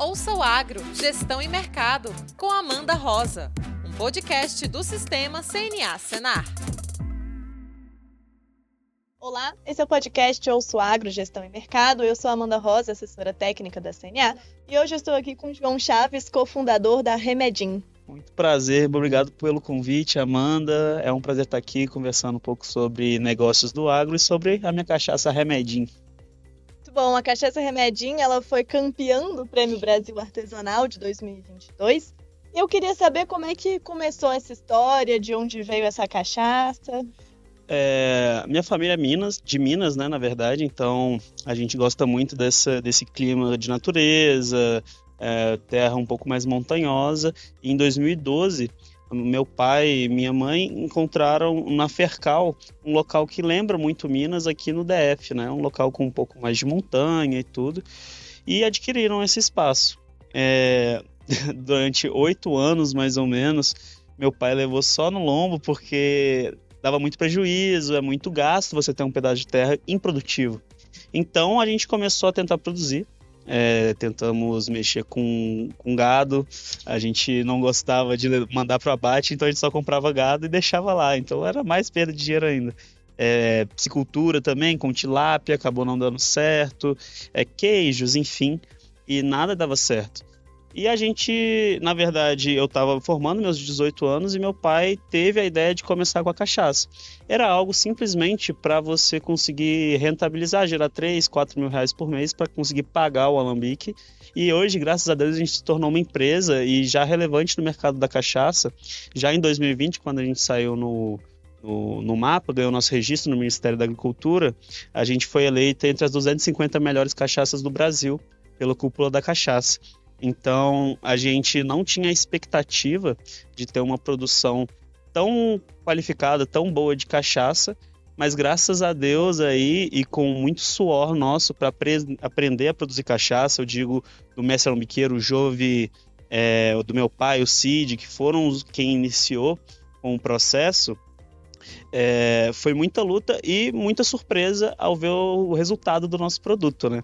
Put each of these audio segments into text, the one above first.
Ouça o Agro, Gestão e Mercado, com Amanda Rosa, um podcast do Sistema CNA Senar. Olá, esse é o podcast Ouço Agro, Gestão e Mercado. Eu sou Amanda Rosa, assessora técnica da CNA, e hoje estou aqui com João Chaves, cofundador da Remedim. Muito prazer, obrigado pelo convite, Amanda. É um prazer estar aqui conversando um pouco sobre negócios do agro e sobre a minha cachaça Remedim. Bom, a cachaça Remedim ela foi campeã do Prêmio Brasil Artesanal de 2022. Eu queria saber como é que começou essa história, de onde veio essa cachaça. É, minha família é Minas, de Minas, né, na verdade, então a gente gosta muito dessa, desse clima de natureza, é, terra um pouco mais montanhosa. E em 2012, meu pai e minha mãe encontraram na Fercal um local que lembra muito Minas aqui no DF, né, um local com um pouco mais de montanha e tudo, e adquiriram esse espaço. É, durante oito anos, mais ou menos, meu pai levou só no lombo porque dava muito prejuízo, é muito gasto você ter um pedaço de terra improdutivo. Então a gente começou a tentar produzir. É, tentamos mexer com, com gado, a gente não gostava de mandar para abate, então a gente só comprava gado e deixava lá, então era mais perda de dinheiro ainda. É, piscicultura também, com tilápia, acabou não dando certo, é, queijos, enfim, e nada dava certo. E a gente, na verdade, eu estava formando meus 18 anos e meu pai teve a ideia de começar com a cachaça. Era algo simplesmente para você conseguir rentabilizar, gerar 3, 4 mil reais por mês para conseguir pagar o alambique. E hoje, graças a Deus, a gente se tornou uma empresa e já relevante no mercado da cachaça. Já em 2020, quando a gente saiu no, no, no, mapa, ganhou nosso registro no Ministério da Agricultura, a gente foi eleita entre as 250 melhores cachaças do Brasil pela cúpula da cachaça. Então a gente não tinha expectativa de ter uma produção tão qualificada, tão boa de cachaça, mas graças a Deus aí e com muito suor nosso para aprender a produzir cachaça, eu digo do mestre alambiqueiro, o Jove, é, do meu pai, o Cid, que foram quem iniciou com o processo, é, foi muita luta e muita surpresa ao ver o resultado do nosso produto, né?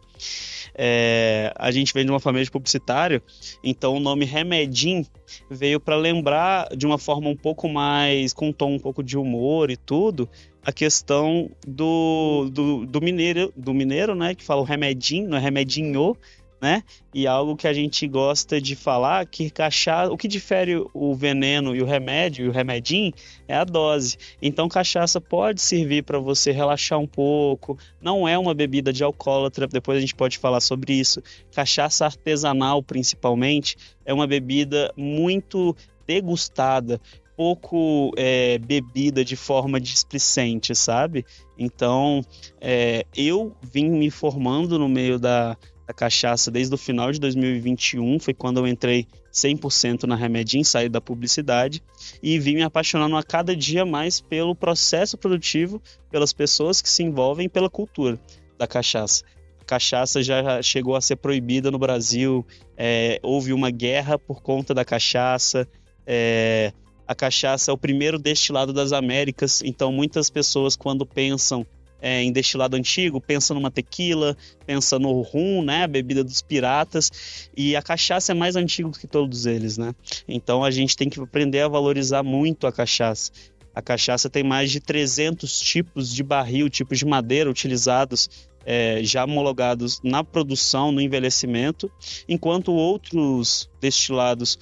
É, a gente vem de uma família de publicitário, então o nome Remedim veio para lembrar de uma forma um pouco mais, com um tom um pouco de humor e tudo, a questão do, do, do mineiro, do mineiro, né, que fala o remedim, não é remedinho, né? E algo que a gente gosta de falar que cachaça, o que difere o veneno e o remédio e o remedim é a dose. Então cachaça pode servir para você relaxar um pouco, não é uma bebida de alcoólatra, depois a gente pode falar sobre isso. Cachaça artesanal, principalmente, é uma bebida muito degustada, pouco é, bebida de forma displicente, sabe? Então, é, eu vim me formando no meio da, da cachaça desde o final de 2021, foi quando eu entrei 100% na Remedim, saí da publicidade e vim me apaixonando a cada dia mais pelo processo produtivo, pelas pessoas que se envolvem pela cultura da cachaça. A cachaça já chegou a ser proibida no Brasil, é, houve uma guerra por conta da cachaça. É, a cachaça é o primeiro destilado das Américas, então muitas pessoas, quando pensam é, em destilado antigo, pensa numa tequila, pensa no rum, né, a bebida dos piratas, e a cachaça é mais antiga que todos eles, né? Então a gente tem que aprender a valorizar muito a cachaça. A cachaça tem mais de 300 tipos de barril, tipos de madeira utilizados é, já homologados na produção, no envelhecimento, enquanto outros destilados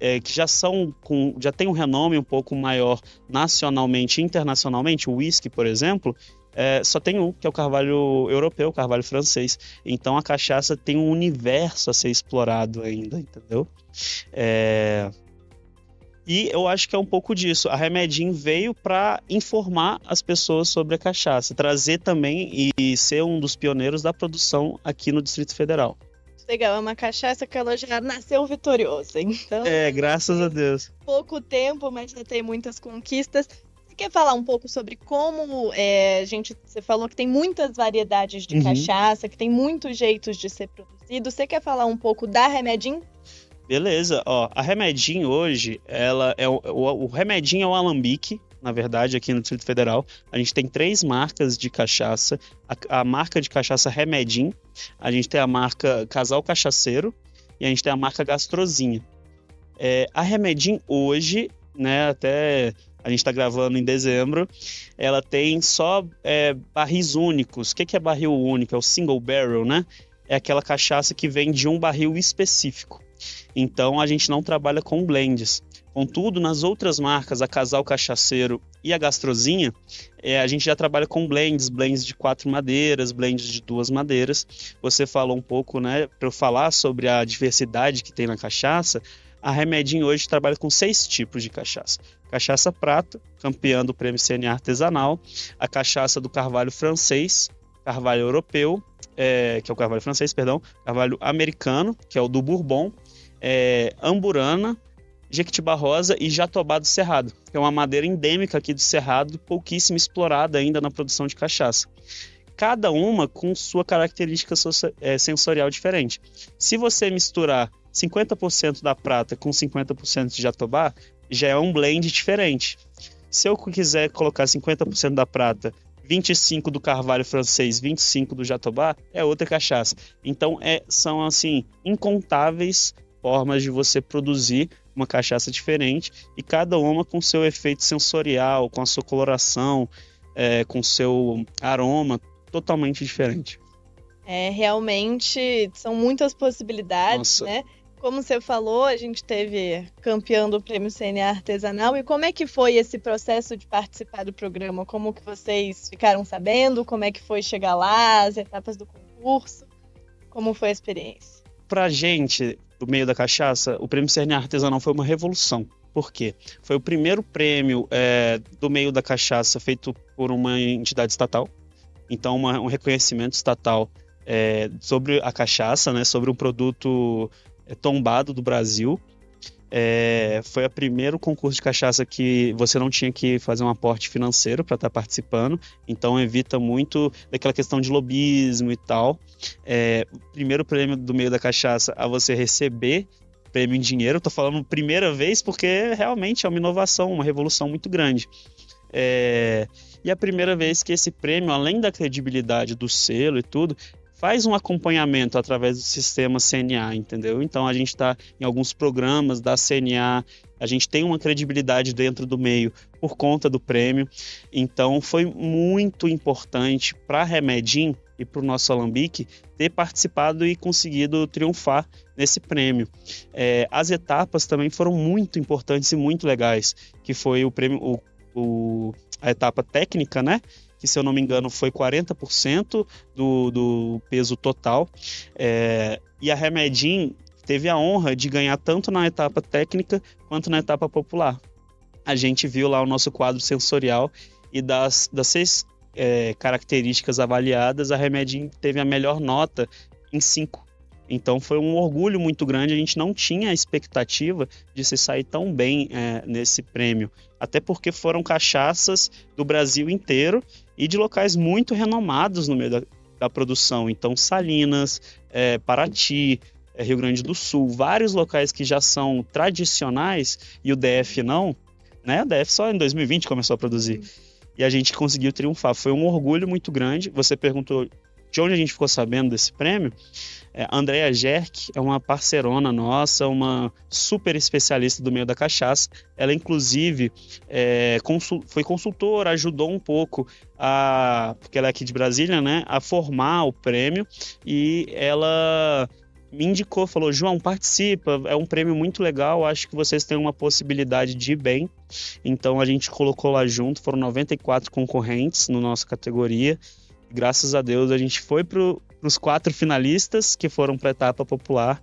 é, que já são com, já tem um renome um pouco maior nacionalmente internacionalmente, o whisky, por exemplo, é, só tem um, que é o carvalho europeu, o carvalho francês. Então a cachaça tem um universo a ser explorado ainda, entendeu? É... E eu acho que é um pouco disso. A Remedim veio para informar as pessoas sobre a cachaça, trazer também e ser um dos pioneiros da produção aqui no Distrito Federal. Legal, é uma cachaça que ela já nasceu vitoriosa, então. É, graças a Deus. Pouco tempo, mas já tem muitas conquistas quer falar um pouco sobre como é, a gente. Você falou que tem muitas variedades de uhum. cachaça, que tem muitos jeitos de ser produzido. Você quer falar um pouco da Remedim? Beleza, ó, a Remedim hoje, ela é o, o, o Remedim é o alambique, na verdade, aqui no Distrito Federal. A gente tem três marcas de cachaça. A, a marca de cachaça Remedim, a gente tem a marca Casal Cachaceiro e a gente tem a marca Gastrozinha. É, a Remedim hoje, né, até a gente está gravando em dezembro, ela tem só é, barris únicos. O que, que é barril único? É o single barrel, né? É aquela cachaça que vem de um barril específico. Então a gente não trabalha com blends. Contudo, nas outras marcas, a Casal Cachaceiro e a Gastrozinha, é, a gente já trabalha com blends, blends de quatro madeiras, blends de duas madeiras. Você falou um pouco, né, para eu falar sobre a diversidade que tem na cachaça. A Remedim hoje trabalha com seis tipos de cachaça. Cachaça prata, campeã do prêmio CNA artesanal, a cachaça do carvalho francês, carvalho europeu, é, que é o carvalho francês, perdão, carvalho americano, que é o do Bourbon, é, amburana, jequitibá rosa e jatobá do cerrado, que é uma madeira endêmica aqui do cerrado, pouquíssimo explorada ainda na produção de cachaça. Cada uma com sua característica é, sensorial diferente. Se você misturar 50% da prata com 50% de jatobá, já é um blend diferente. Se eu quiser colocar 50% da prata, 25 do carvalho francês, 25 do jatobá, é outra cachaça. Então é, são assim incontáveis formas de você produzir uma cachaça diferente e cada uma com seu efeito sensorial, com a sua coloração, é, com seu aroma totalmente diferente. É, realmente são muitas possibilidades, Nossa. né? Como você falou, a gente teve campeão do Prêmio CNA Artesanal. E como é que foi esse processo de participar do programa? Como que vocês ficaram sabendo? Como é que foi chegar lá, as etapas do concurso? Como foi a experiência? Pra gente, do meio da cachaça, o Prêmio CNA Artesanal foi uma revolução. Por quê? Foi o primeiro prêmio é, do meio da cachaça feito por uma entidade estatal. Então, uma, um reconhecimento estatal é, sobre a cachaça, né, sobre um produto tombado do Brasil. É, foi o primeiro concurso de cachaça que você não tinha que fazer um aporte financeiro para estar tá participando, então evita muito daquela questão de lobismo e tal. É, primeiro prêmio do meio da cachaça a você receber prêmio em dinheiro, estou falando primeira vez porque realmente é uma inovação, uma revolução muito grande. É, e a primeira vez que esse prêmio, além da credibilidade do selo e tudo, faz um acompanhamento através do sistema CNA, entendeu? Então a gente está em alguns programas da CNA, a gente tem uma credibilidade dentro do meio por conta do prêmio. Então foi muito importante para a Remedim e para o nosso Alambique ter participado e conseguido triunfar nesse prêmio. É, as etapas também foram muito importantes e muito legais, que foi o prêmio, o, o, a etapa técnica, né? Que se eu não me engano foi 40% do, do peso total. É, e a Remedim teve a honra de ganhar tanto na etapa técnica quanto na etapa popular. A gente viu lá o nosso quadro sensorial e das, das seis é, características avaliadas, a Remedim teve a melhor nota em cinco. Então foi um orgulho muito grande. A gente não tinha a expectativa de se sair tão bem é, nesse prêmio, até porque foram cachaças do Brasil inteiro e de locais muito renomados no meio da, da produção. Então Salinas, é, Paraty, é, Rio Grande do Sul, vários locais que já são tradicionais e o DF não, né? O DF só em 2020 começou a produzir. E a gente conseguiu triunfar. Foi um orgulho muito grande. Você perguntou de onde a gente ficou sabendo desse prêmio. É, Andrea Jerk é uma parceirona nossa, uma super especialista do meio da cachaça. Ela, inclusive, é, consul, foi consultora, ajudou um pouco, a, porque ela é aqui de Brasília, né, a formar o prêmio e ela me indicou, falou: João, participa, é um prêmio muito legal, acho que vocês têm uma possibilidade de ir bem. Então a gente colocou lá junto, foram 94 concorrentes na nossa categoria. Graças a Deus a gente foi pro, os quatro finalistas que foram para a etapa popular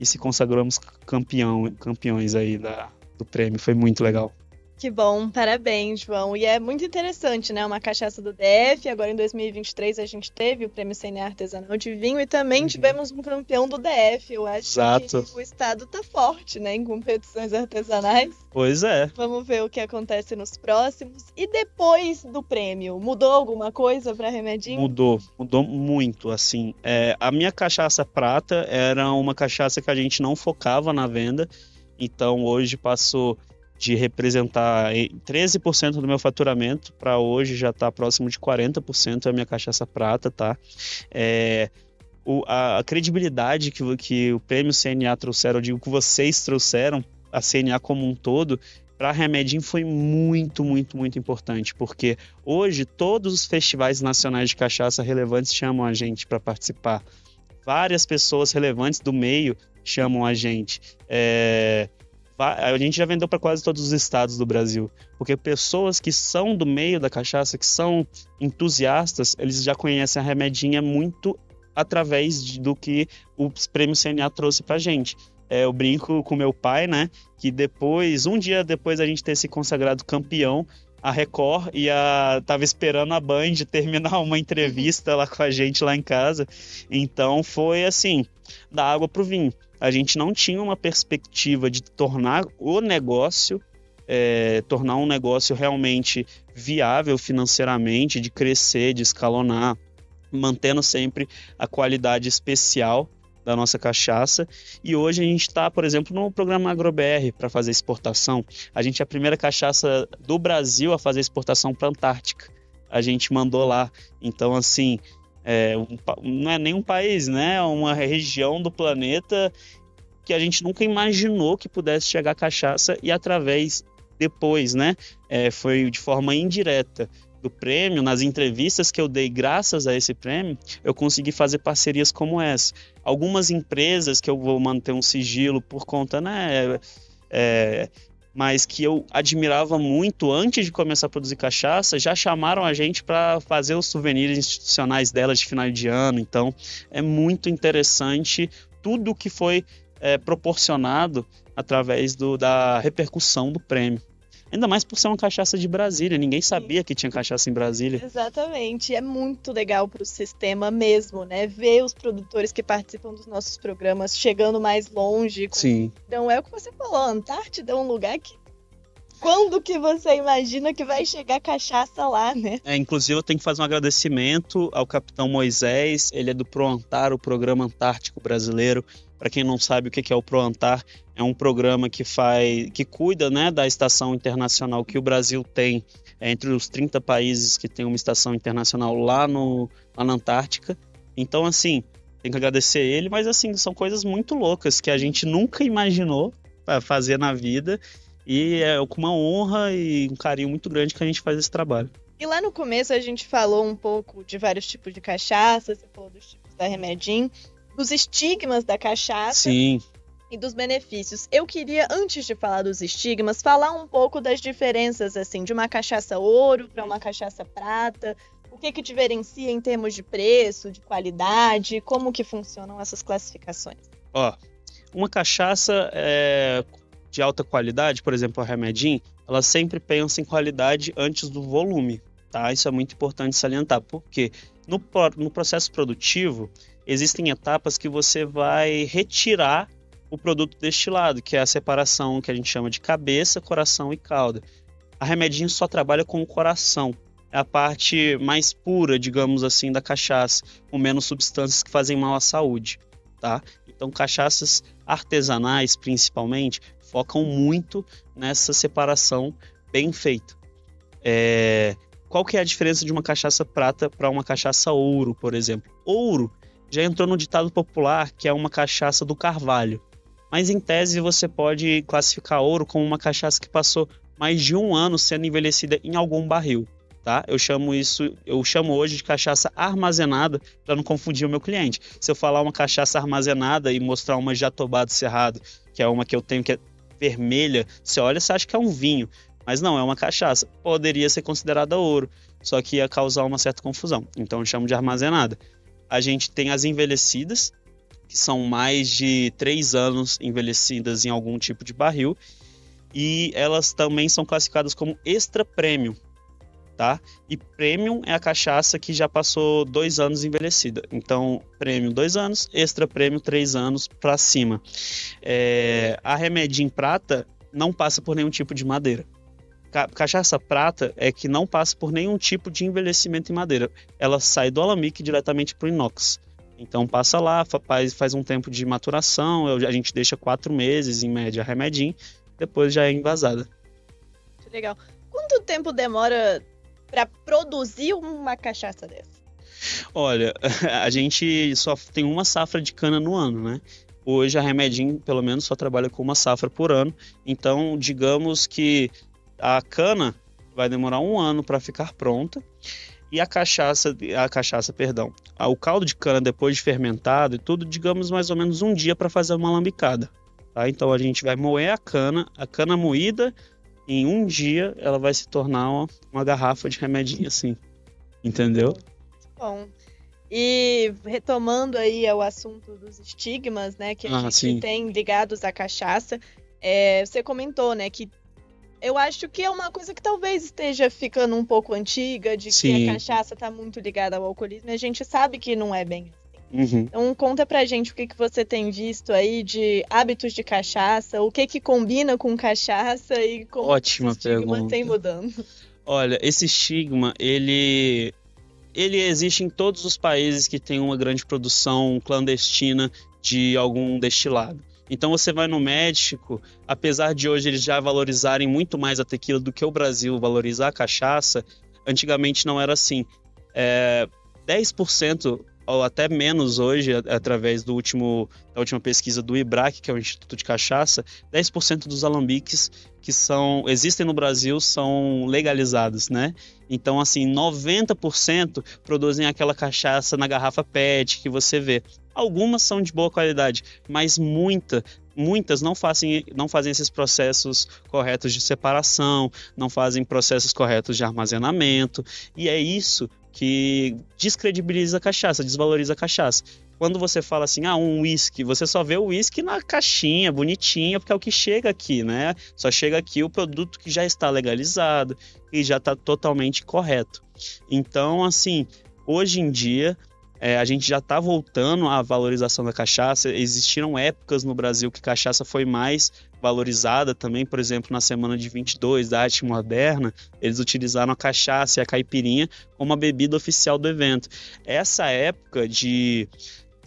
e se consagramos campeão, campeões aí da, do prêmio. Foi muito legal. Que bom, parabéns, João. E é muito interessante, né? Uma cachaça do DF. Agora em 2023 a gente teve o Prêmio CNA Artesanal de Vinho e também uhum. tivemos um campeão do DF. Eu acho Exato. que o estado tá forte, né? Em competições artesanais. Pois é. Vamos ver o que acontece nos próximos. E depois do prêmio, mudou alguma coisa para Remedinho? Mudou, mudou muito. Assim, é, a minha cachaça prata era uma cachaça que a gente não focava na venda. Então hoje passou de representar 13% do meu faturamento para hoje já está próximo de 40% é a minha cachaça prata, tá? É, o, a, a, credibilidade que, que o prêmio CNA trouxeram, eu digo que vocês trouxeram, a CNA como um todo, para a Remedim foi muito, muito, muito importante, porque hoje todos os festivais nacionais de cachaça relevantes chamam a gente para participar. Várias pessoas relevantes do meio chamam a gente. É, a gente já vendeu para quase todos os estados do Brasil, porque pessoas que são do meio da cachaça, que são entusiastas, eles já conhecem a remedinha muito através de, do que o prêmio CNA trouxe para gente. É, eu brinco com meu pai, né, que depois, um dia depois a gente ter se consagrado campeão, a Record ia tava esperando a Band terminar uma entrevista lá com a gente lá em casa. Então foi assim, da água pro vinho a gente não tinha uma perspectiva de tornar o negócio, é, tornar um negócio realmente viável financeiramente, de crescer, de escalonar, mantendo sempre a qualidade especial da nossa cachaça. E hoje a gente está, por exemplo, no programa AgroBR para fazer exportação. A gente é a primeira cachaça do Brasil a fazer exportação para a Antártica. A gente mandou lá. Então, assim, é, um, não é nem um país, né? É uma região do planeta que a gente nunca imaginou que pudesse chegar cachaça e através depois, né? É, foi de forma indireta do prêmio, nas entrevistas que eu dei graças a esse prêmio, eu consegui fazer parcerias como essa. Algumas empresas que eu vou manter um sigilo por conta, né? É, mas que eu admirava muito antes de começar a produzir cachaça, já chamaram a gente para fazer os souvenirs institucionais delas de final de ano. Então, é muito interessante tudo que foi é, proporcionado através do, da repercussão do prêmio. Ainda mais por ser uma cachaça de Brasília. Ninguém sabia que tinha cachaça em Brasília. Exatamente. É muito legal para o sistema mesmo, né? Ver os produtores que participam dos nossos programas chegando mais longe. Sim. Então é o que você falou. A Antártida é um lugar que quando que você imagina que vai chegar cachaça lá, né? É, inclusive eu tenho que fazer um agradecimento ao capitão Moisés, ele é do ProAntar, o Programa Antártico Brasileiro. Para quem não sabe o que é o ProAntar, é um programa que faz, que cuida, né, da estação internacional que o Brasil tem é entre os 30 países que tem uma estação internacional lá, no, lá na Antártica. Então, assim, tem que agradecer ele, mas assim, são coisas muito loucas que a gente nunca imaginou fazer na vida e é com uma honra e um carinho muito grande que a gente faz esse trabalho. E lá no começo a gente falou um pouco de vários tipos de cachaça, você falou dos tipos da Remedim, dos estigmas da cachaça. Sim. E dos benefícios. Eu queria, antes de falar dos estigmas, falar um pouco das diferenças, assim, de uma cachaça ouro para uma cachaça prata. O que que diferencia em termos de preço, de qualidade, como que funcionam essas classificações? Ó, uma cachaça é, de alta qualidade, por exemplo, a Remedim, ela sempre pensa em qualidade antes do volume, tá? Isso é muito importante salientar, porque no, no processo produtivo existem etapas que você vai retirar o produto destilado, que é a separação que a gente chama de cabeça, coração e cauda. A Remedinho só trabalha com o coração, é a parte mais pura, digamos assim, da cachaça, com menos substâncias que fazem mal à saúde, tá? Então, cachaças artesanais, principalmente, focam muito nessa separação bem feita. É... Qual que é a diferença de uma cachaça prata para uma cachaça ouro, por exemplo? Ouro já entrou no ditado popular que é uma cachaça do carvalho. Mas em tese você pode classificar ouro como uma cachaça que passou mais de um ano sendo envelhecida em algum barril. Tá? Eu chamo isso, eu chamo hoje de cachaça armazenada para não confundir o meu cliente. Se eu falar uma cachaça armazenada e mostrar uma jatobá do cerrado, que é uma que eu tenho que é vermelha, você olha, você acha que é um vinho, mas não, é uma cachaça. Poderia ser considerada ouro, só que ia causar uma certa confusão. Então eu chamo de armazenada. A gente tem as envelhecidas, que são mais de três anos envelhecidas em algum tipo de barril, e elas também são classificadas como extra premium, tá? E premium é a cachaça que já passou dois anos envelhecida. Então, premium dois anos, extra premium três anos para cima. É, a Remedim Prata não passa por nenhum tipo de madeira. Cachaça prata é que não passa por nenhum tipo de envelhecimento em madeira. Ela sai do alambique diretamente para o inox. Então passa lá, faz, faz um tempo de maturação, a gente deixa quatro meses em média remedim, depois já é envasada. Legal. Quanto tempo demora para produzir uma cachaça dessa? Olha, a gente só tem uma safra de cana no ano, né? Hoje a Remedinho, pelo menos, só trabalha com uma safra por ano. Então, digamos que a cana vai demorar um ano para ficar pronta e a cachaça, a cachaça, perdão, o caldo de cana depois de fermentado e tudo, digamos mais ou menos um dia para fazer uma lambicada. Tá? Então a gente vai moer a cana, a cana moída, em um dia ela vai se tornar uma, uma garrafa de remedinho assim, entendeu? Bom. E retomando aí o assunto dos estigmas, né, que a ah, gente sim. tem ligados à cachaça, é, você comentou, né, que eu acho que é uma coisa que talvez esteja ficando um pouco antiga, de Sim. que a cachaça está muito ligada ao alcoolismo, e a gente sabe que não é bem assim. Uhum. Então conta pra gente o que, que você tem visto aí de hábitos de cachaça, o que que combina com cachaça e como Ótima esse estigma pergunta. tem mudando. Olha, esse estigma, ele ele existe em todos os países que tem uma grande produção clandestina de algum destilado. Então você vai no México, apesar de hoje eles já valorizarem muito mais a tequila do que o Brasil valoriza a cachaça, antigamente não era assim. É, 10% ou até menos hoje, através do último, da última pesquisa do IBRAC, que é o Instituto de Cachaça, 10% dos alambiques que são existem no Brasil são legalizados, né? Então, assim, 90% produzem aquela cachaça na garrafa PET que você vê. Algumas são de boa qualidade, mas muita, muitas não fazem, não fazem esses processos corretos de separação, não fazem processos corretos de armazenamento, e é isso que descredibiliza a cachaça, desvaloriza a cachaça. Quando você fala assim, ah, um whisky, você só vê o whisky na caixinha, bonitinha, porque é o que chega aqui, né? Só chega aqui o produto que já está legalizado e já está totalmente correto. Então, assim, hoje em dia, é, a gente já está voltando à valorização da cachaça. Existiram épocas no Brasil que cachaça foi mais valorizada também, por exemplo, na semana de 22 da arte moderna, eles utilizaram a cachaça e a caipirinha como a bebida oficial do evento. Essa época de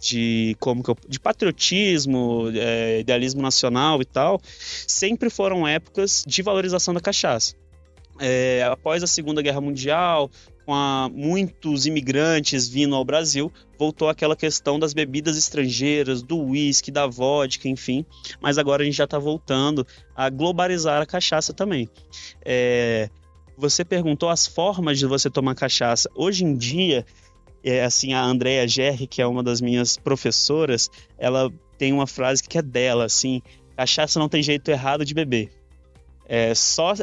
de como eu, de patriotismo, é, idealismo nacional e tal, sempre foram épocas de valorização da cachaça. É, após a Segunda Guerra Mundial, com a, muitos imigrantes vindo ao Brasil, voltou aquela questão das bebidas estrangeiras, do uísque, da vodka, enfim. Mas agora a gente já está voltando a globalizar a cachaça também. É, você perguntou as formas de você tomar cachaça. Hoje em dia, é, assim, a Andrea Gerri, que é uma das minhas professoras, ela tem uma frase que é dela, assim, cachaça não tem jeito errado de beber. É só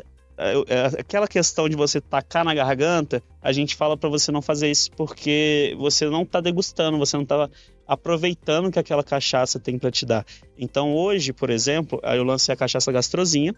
aquela questão de você tacar na garganta, a gente fala para você não fazer isso porque você não tá degustando, você não tá aproveitando que aquela cachaça tem para te dar. Então hoje, por exemplo, eu lancei a cachaça gastrozinha.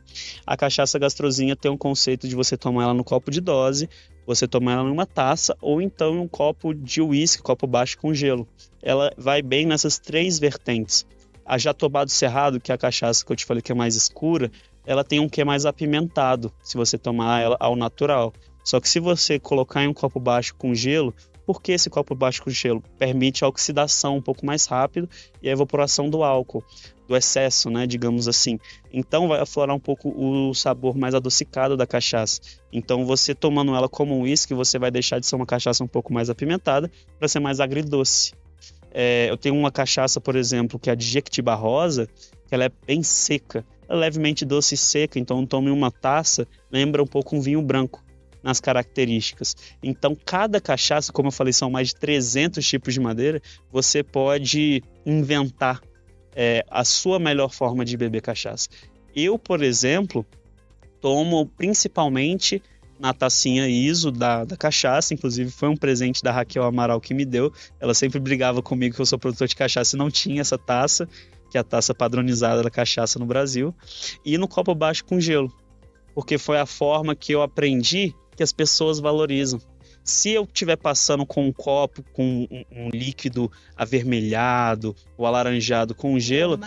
A cachaça gastrozinha tem um conceito de você tomar ela no copo de dose, você tomar ela numa taça ou então um copo de uísque, copo baixo com gelo. Ela vai bem nessas três vertentes. A Jatobá do Cerrado, que é a cachaça que eu te falei que é mais escura, ela tem um que mais apimentado, se você tomar ela ao natural. Só que se você colocar em um copo baixo com gelo, por que esse copo baixo com gelo? Permite a oxidação um pouco mais rápido e a evaporação do álcool, do excesso, né, digamos assim. Então vai aflorar um pouco o sabor mais adocicado da cachaça. Então você tomando ela como um uísque, você vai deixar de ser uma cachaça um pouco mais apimentada para ser mais agridoce. É, eu tenho uma cachaça, por exemplo, que é a de Jequitibá Rosa, que ela é bem seca é levemente doce e seca, então tome uma taça, lembra um pouco um vinho branco nas características. Então, cada cachaça, como eu falei, são mais de 300 tipos de madeira, você pode inventar é, a sua melhor forma de beber cachaça. Eu, por exemplo, tomo principalmente na tacinha ISO da, da cachaça, inclusive foi um presente da Raquel Amaral que me deu. Ela sempre brigava comigo que eu sou produtor de cachaça e não tinha essa taça que é a taça padronizada da cachaça no Brasil, e no copo baixo com gelo, porque foi a forma que eu aprendi que as pessoas valorizam. Se eu estiver passando com um copo com um, um líquido avermelhado ou alaranjado com gelo,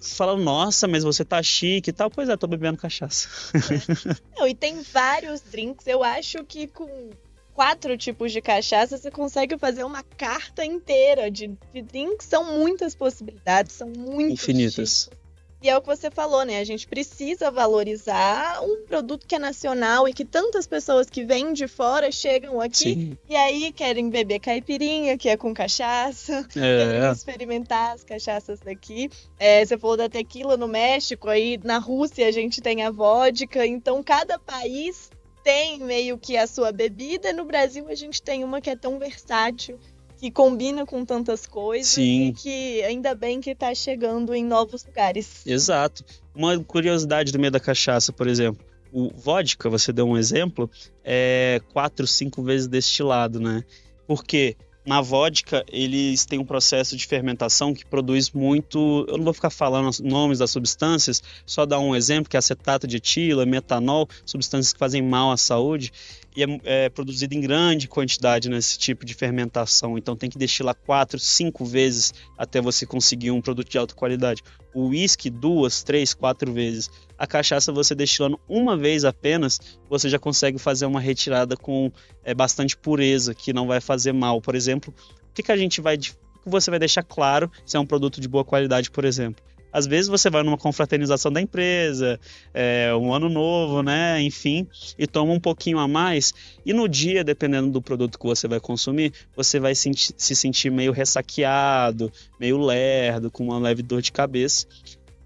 você fala, nossa, mas você tá chique e tal. Pois é, tô bebendo cachaça. É. Não, e tem vários drinks. Eu acho que com quatro tipos de cachaça, você consegue fazer uma carta inteira de, de drinks. São muitas possibilidades, são muitos Infinitas. Tipos. E é o que você falou, né? A gente precisa valorizar um produto que é nacional e que tantas pessoas que vêm de fora chegam aqui Sim. e aí querem beber caipirinha, que é com cachaça, é. querem experimentar as cachaças daqui. É, você falou da tequila no México, aí na Rússia a gente tem a vodka, então cada país tem meio que a sua bebida. No Brasil a gente tem uma que é tão versátil que combina com tantas coisas Sim. e que ainda bem que está chegando em novos lugares. Exato. Uma curiosidade do meio da cachaça, por exemplo. O vodka, você deu um exemplo, é quatro, cinco vezes destilado, né? Porque na vodka, eles têm um processo de fermentação que produz muito. Eu não vou ficar falando os nomes das substâncias, só dar um exemplo: que é acetato de etila, metanol, substâncias que fazem mal à saúde e é, é, produzido em grande quantidade nesse tipo de fermentação. Então tem que destilar quatro, cinco vezes até você conseguir um produto de alta qualidade. O uísque, duas, três, quatro vezes. A cachaça, você destilando uma vez apenas, você já consegue fazer uma retirada com é, bastante pureza, que não vai fazer mal. Por exemplo, o que, que a gente vai. Você vai deixar claro se é um produto de boa qualidade, por exemplo às vezes você vai numa confraternização da empresa, é, um ano novo, né? Enfim, e toma um pouquinho a mais. E no dia, dependendo do produto que você vai consumir, você vai se sentir meio ressaqueado, meio lerdo, com uma leve dor de cabeça.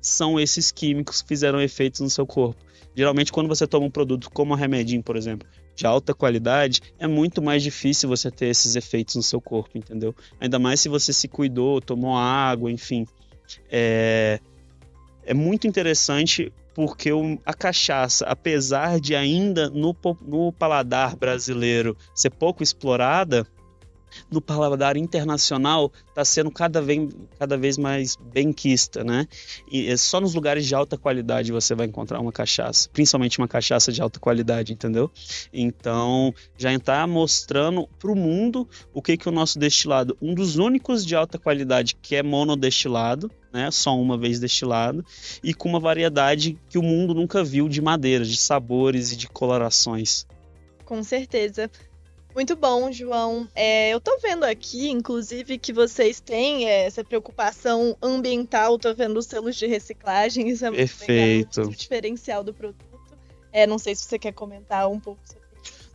São esses químicos que fizeram efeitos no seu corpo. Geralmente, quando você toma um produto como a Remedin, por exemplo, de alta qualidade, é muito mais difícil você ter esses efeitos no seu corpo, entendeu? Ainda mais se você se cuidou, tomou água, enfim é, é muito interessante porque a cachaça, apesar de ainda no, no paladar brasileiro ser pouco explorada, no paladar internacional está sendo cada vez, cada vez mais benquista, né? E é só nos lugares de alta qualidade você vai encontrar uma cachaça, principalmente uma cachaça de alta qualidade, entendeu? Então, já está mostrando para o mundo o que que o nosso destilado, um dos únicos de alta qualidade que é monodestilado, né, só uma vez destilado, e com uma variedade que o mundo nunca viu de madeiras, de sabores e de colorações. Com certeza. Muito bom, João. É, eu tô vendo aqui, inclusive, que vocês têm é, essa preocupação ambiental. Tô vendo os selos de reciclagem. Isso é muito Perfeito. legal, diferencial do produto. É, não sei se você quer comentar um pouco sobre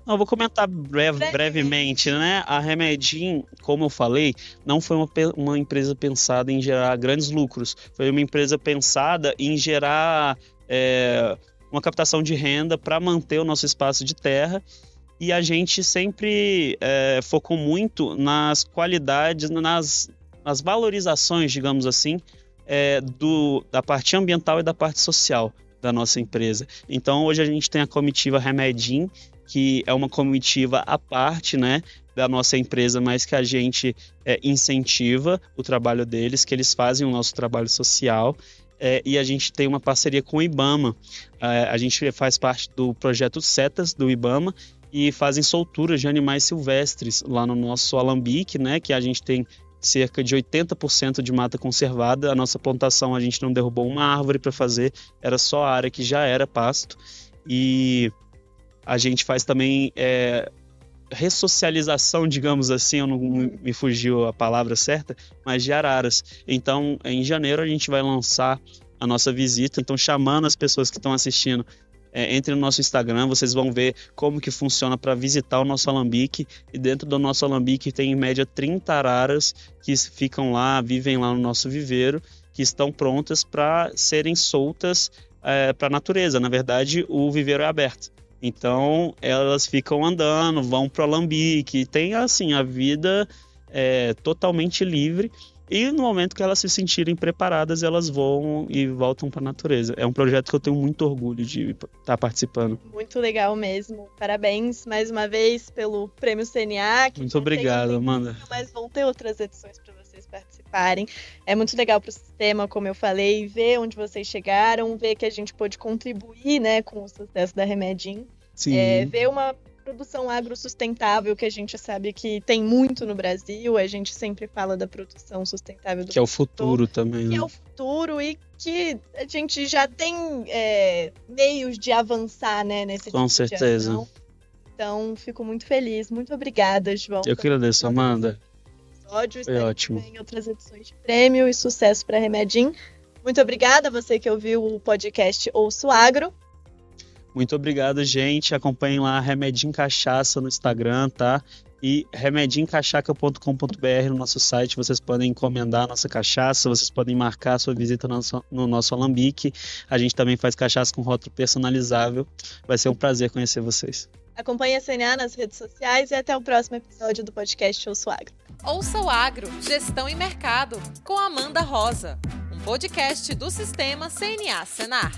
não, vou comentar breve, brevemente, né? A Remedim, como eu falei, não foi uma, uma empresa pensada em gerar grandes lucros. Foi uma empresa pensada em gerar é, uma captação de renda para manter o nosso espaço de terra e a gente sempre é, focou muito nas qualidades, nas, nas valorizações, digamos assim, é, do, da parte ambiental e da parte social da nossa empresa. Então hoje a gente tem a comitiva Remedim, que é uma comitiva à parte, né, da nossa empresa, mas que a gente é, incentiva o trabalho deles, que eles fazem o nosso trabalho social. É, e a gente tem uma parceria com o IBAMA. É, a gente faz parte do projeto Setas do IBAMA e fazem solturas de animais silvestres lá no nosso alambique, né, que a gente tem cerca de 80% de mata conservada. A nossa plantação a gente não derrubou uma árvore para fazer, era só a área que já era pasto. E a gente faz também é, ressocialização, digamos assim, eu não me fugiu a palavra certa, mas de araras. Então, em janeiro a gente vai lançar a nossa visita, então chamando as pessoas que estão assistindo é, entre no nosso Instagram, vocês vão ver como que funciona para visitar o nosso alambique. E dentro do nosso alambique tem em média 30 araras que ficam lá, vivem lá no nosso viveiro, que estão prontas para serem soltas é, para a natureza. Na verdade, o viveiro é aberto. Então elas ficam andando, vão para o alambique, tem assim a vida é, totalmente livre e no momento que elas se sentirem preparadas, elas vão e voltam para a natureza. É um projeto que eu tenho muito orgulho de estar tá participando. Muito legal mesmo. Parabéns mais uma vez pelo Prêmio CNA. muito obrigado, Amanda. Mas vão ter outras edições para vocês participarem. É muito legal para o sistema, como eu falei, ver onde vocês chegaram, ver que a gente pôde contribuir né, com o sucesso da Remedim. Sim. É, ver uma produção agrosustentável, que a gente sabe que tem muito no Brasil, a gente sempre fala da produção sustentável do Que é o futuro também, né? Que é o futuro e que a gente já tem é, meios de avançar, né, nesse Com tipo certeza. Então, fico muito feliz. Muito obrigada, João. Eu que agradeço, Amanda. Episódio. Foi ótimo. Em outras edições de prêmio e sucesso para Remedim. Muito obrigada a você que ouviu o podcast Ouço Agro. Muito obrigado, gente. Acompanhem lá Remedinho Cachaça no Instagram, tá? E remedincachaca.com.br no nosso site. Vocês podem encomendar a nossa cachaça, vocês podem marcar a sua visita no nosso, no nosso alambique. A gente também faz cachaça com rótulo personalizável. Vai ser um prazer conhecer vocês. Acompanhe a CNA nas redes sociais e até o próximo episódio do podcast Ouço Agro. Ouça o Agro, Gestão e Mercado, com Amanda Rosa, um podcast do Sistema CNA Senar.